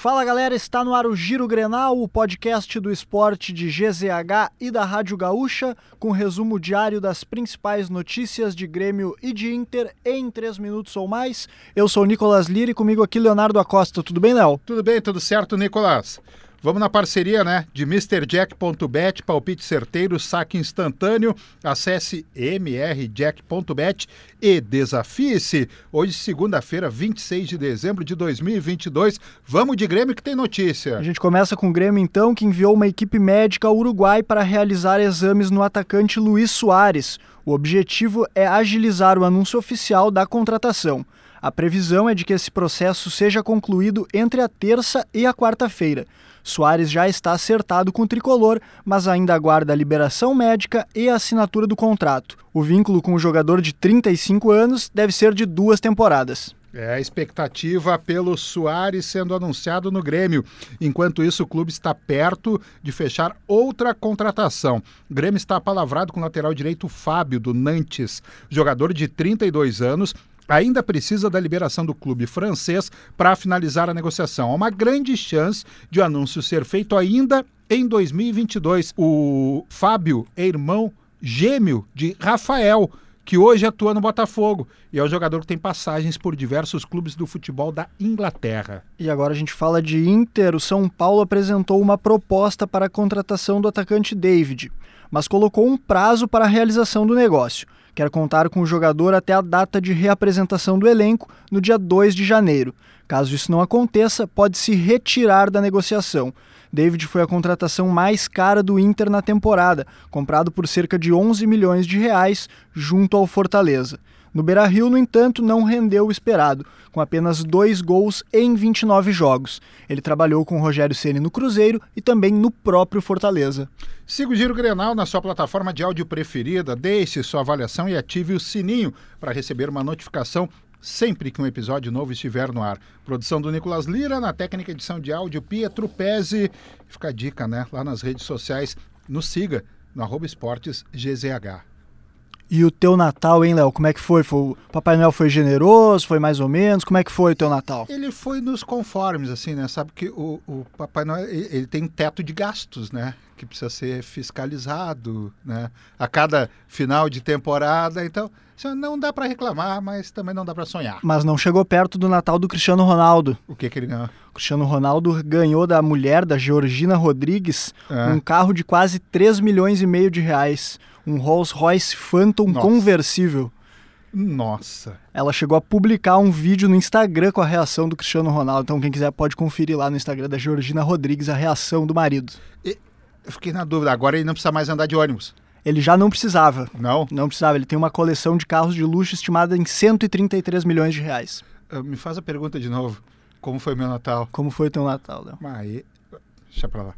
Fala galera, está no ar o Giro Grenal, o podcast do esporte de GZH e da Rádio Gaúcha, com resumo diário das principais notícias de Grêmio e de Inter em 3 minutos ou mais. Eu sou o Nicolas Lira e comigo aqui Leonardo Acosta. Tudo bem, Léo? Tudo bem, tudo certo, Nicolas. Vamos na parceria, né? De MrJack.bet, palpite certeiro, saque instantâneo. Acesse mrjack.bet e desafie-se. Hoje, segunda-feira, 26 de dezembro de 2022. Vamos de Grêmio que tem notícia. A gente começa com o Grêmio, então, que enviou uma equipe médica ao Uruguai para realizar exames no atacante Luiz Soares. O objetivo é agilizar o anúncio oficial da contratação. A previsão é de que esse processo seja concluído entre a terça e a quarta-feira. Soares já está acertado com o tricolor, mas ainda aguarda a liberação médica e a assinatura do contrato. O vínculo com o jogador de 35 anos deve ser de duas temporadas. É a expectativa pelo Soares sendo anunciado no Grêmio. Enquanto isso, o clube está perto de fechar outra contratação. O Grêmio está apalavrado com o lateral direito Fábio, do Nantes. Jogador de 32 anos, ainda precisa da liberação do clube francês para finalizar a negociação. Há uma grande chance de o anúncio ser feito ainda em 2022. O Fábio é irmão gêmeo de Rafael, que hoje atua no Botafogo e é um jogador que tem passagens por diversos clubes do futebol da Inglaterra. E agora a gente fala de Inter. O São Paulo apresentou uma proposta para a contratação do atacante David, mas colocou um prazo para a realização do negócio quer contar com o jogador até a data de reapresentação do elenco, no dia 2 de janeiro. Caso isso não aconteça, pode se retirar da negociação. David foi a contratação mais cara do Inter na temporada, comprado por cerca de 11 milhões de reais junto ao Fortaleza. No Beira-Rio, no entanto, não rendeu o esperado, com apenas dois gols em 29 jogos. Ele trabalhou com Rogério Ceni no Cruzeiro e também no próprio Fortaleza. Siga o Giro Grenal na sua plataforma de áudio preferida, deixe sua avaliação e ative o sininho para receber uma notificação sempre que um episódio novo estiver no ar. Produção do Nicolas Lira, na técnica edição de áudio Pietro Pese. Fica a dica, né? Lá nas redes sociais, nos siga no arroba esportes GZH. E o teu Natal, hein, Léo? Como é que foi? foi? O Papai Noel foi generoso? Foi mais ou menos? Como é que foi o teu Natal? Ele foi nos conformes, assim, né? Sabe que o, o Papai Noel, ele, ele tem teto de gastos, né? Que precisa ser fiscalizado, né? A cada final de temporada, então... Não dá para reclamar, mas também não dá para sonhar. Mas não chegou perto do Natal do Cristiano Ronaldo. O que, que ele ganhou? O Cristiano Ronaldo ganhou da mulher, da Georgina Rodrigues, é. um carro de quase 3 milhões e meio de reais um Rolls Royce Phantom Nossa. conversível. Nossa. Ela chegou a publicar um vídeo no Instagram com a reação do Cristiano Ronaldo. Então, quem quiser pode conferir lá no Instagram da Georgina Rodrigues a reação do marido. Eu fiquei na dúvida, agora ele não precisa mais andar de ônibus. Ele já não precisava. Não? Não precisava. Ele tem uma coleção de carros de luxo estimada em 133 milhões de reais. Uh, me faz a pergunta de novo. Como foi meu Natal? Como foi o teu Natal, Léo? Mas, deixa pra lá.